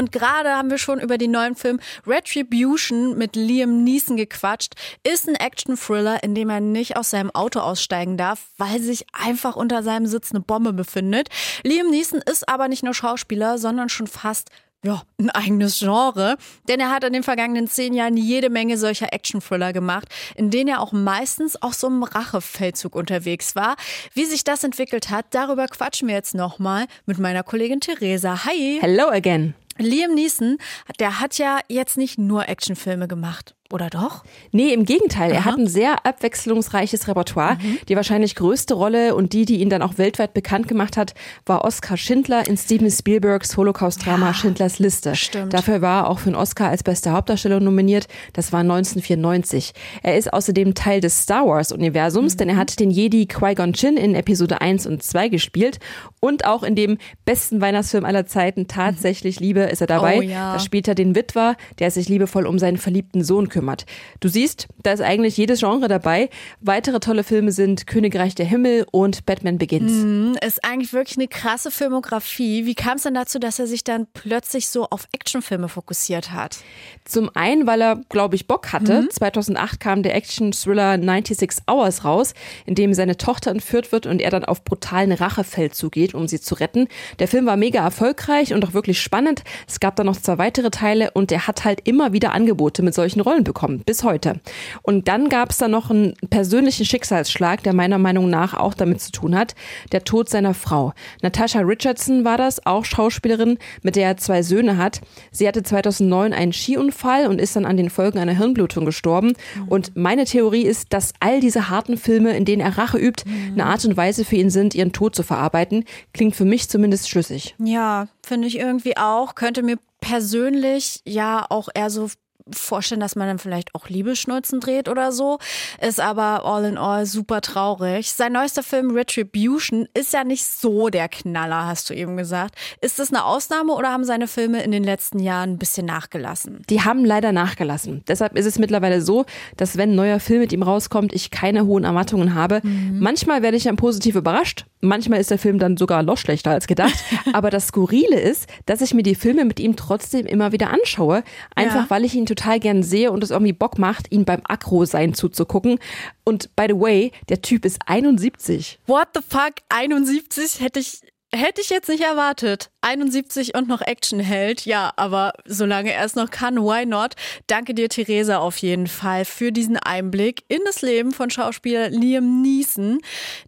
Und gerade haben wir schon über den neuen Film Retribution mit Liam Neeson gequatscht. Ist ein Action-Thriller, in dem er nicht aus seinem Auto aussteigen darf, weil sich einfach unter seinem Sitz eine Bombe befindet. Liam Neeson ist aber nicht nur Schauspieler, sondern schon fast ja, ein eigenes Genre. Denn er hat in den vergangenen zehn Jahren jede Menge solcher Action-Thriller gemacht, in denen er auch meistens auf so einem Rachefeldzug unterwegs war. Wie sich das entwickelt hat, darüber quatschen wir jetzt nochmal mit meiner Kollegin Theresa. Hi! Hello again! Liam Neeson, der hat ja jetzt nicht nur Actionfilme gemacht. Oder doch? Nee, im Gegenteil. Aha. Er hat ein sehr abwechslungsreiches Repertoire. Mhm. Die wahrscheinlich größte Rolle und die, die ihn dann auch weltweit bekannt gemacht hat, war Oskar Schindler in Steven Spielbergs Holocaust-Drama ja, Schindlers Liste. Stimmt. Dafür war er auch für einen Oscar als bester Hauptdarsteller nominiert. Das war 1994. Er ist außerdem Teil des Star Wars-Universums, mhm. denn er hat den Jedi Qui-Gon Jinn in Episode 1 und 2 gespielt. Und auch in dem besten Weihnachtsfilm aller Zeiten, Tatsächlich Liebe, ist er dabei. Oh, ja. Da spielt er den Witwer, der sich liebevoll um seinen verliebten Sohn kümmert kümmert. Du siehst, da ist eigentlich jedes Genre dabei. Weitere tolle Filme sind Königreich der Himmel und Batman Begins. Mhm, ist eigentlich wirklich eine krasse Filmografie. Wie kam es denn dazu, dass er sich dann plötzlich so auf Actionfilme fokussiert hat? Zum einen, weil er, glaube ich, Bock hatte. Mhm. 2008 kam der Action-Thriller 96 Hours raus, in dem seine Tochter entführt wird und er dann auf brutalen Rachefeldzug geht, um sie zu retten. Der Film war mega erfolgreich und auch wirklich spannend. Es gab dann noch zwei weitere Teile und er hat halt immer wieder Angebote mit solchen Rollen bekommen, bis heute. Und dann gab es da noch einen persönlichen Schicksalsschlag, der meiner Meinung nach auch damit zu tun hat. Der Tod seiner Frau. Natasha Richardson war das, auch Schauspielerin, mit der er zwei Söhne hat. Sie hatte 2009 einen Skiunfall und ist dann an den Folgen einer Hirnblutung gestorben. Und meine Theorie ist, dass all diese harten Filme, in denen er Rache übt, eine Art und Weise für ihn sind, ihren Tod zu verarbeiten. Klingt für mich zumindest schlüssig. Ja, finde ich irgendwie auch. Könnte mir persönlich ja auch eher so vorstellen, dass man dann vielleicht auch Liebesschnulzen dreht oder so. Ist aber all in all super traurig. Sein neuester Film Retribution ist ja nicht so der Knaller, hast du eben gesagt. Ist das eine Ausnahme oder haben seine Filme in den letzten Jahren ein bisschen nachgelassen? Die haben leider nachgelassen. Deshalb ist es mittlerweile so, dass wenn ein neuer Film mit ihm rauskommt, ich keine hohen Erwartungen habe. Mhm. Manchmal werde ich dann positiv überrascht. Manchmal ist der Film dann sogar noch schlechter als gedacht. Aber das Skurrile ist, dass ich mir die Filme mit ihm trotzdem immer wieder anschaue. Einfach ja. weil ich ihn total gern sehe und es irgendwie Bock macht, ihn beim Akro-Sein zuzugucken. Und by the way, der Typ ist 71. What the fuck? 71 hätte ich Hätte ich jetzt nicht erwartet. 71 und noch Action hält. Ja, aber solange er es noch kann, why not? Danke dir, Theresa, auf jeden Fall für diesen Einblick in das Leben von Schauspieler Liam Neeson,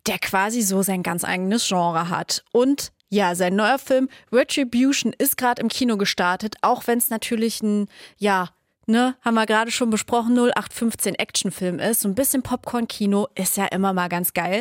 der quasi so sein ganz eigenes Genre hat. Und ja, sein neuer Film Retribution ist gerade im Kino gestartet, auch wenn es natürlich ein, ja, ne, haben wir gerade schon besprochen, 0815 Actionfilm ist. So ein bisschen Popcorn-Kino ist ja immer mal ganz geil.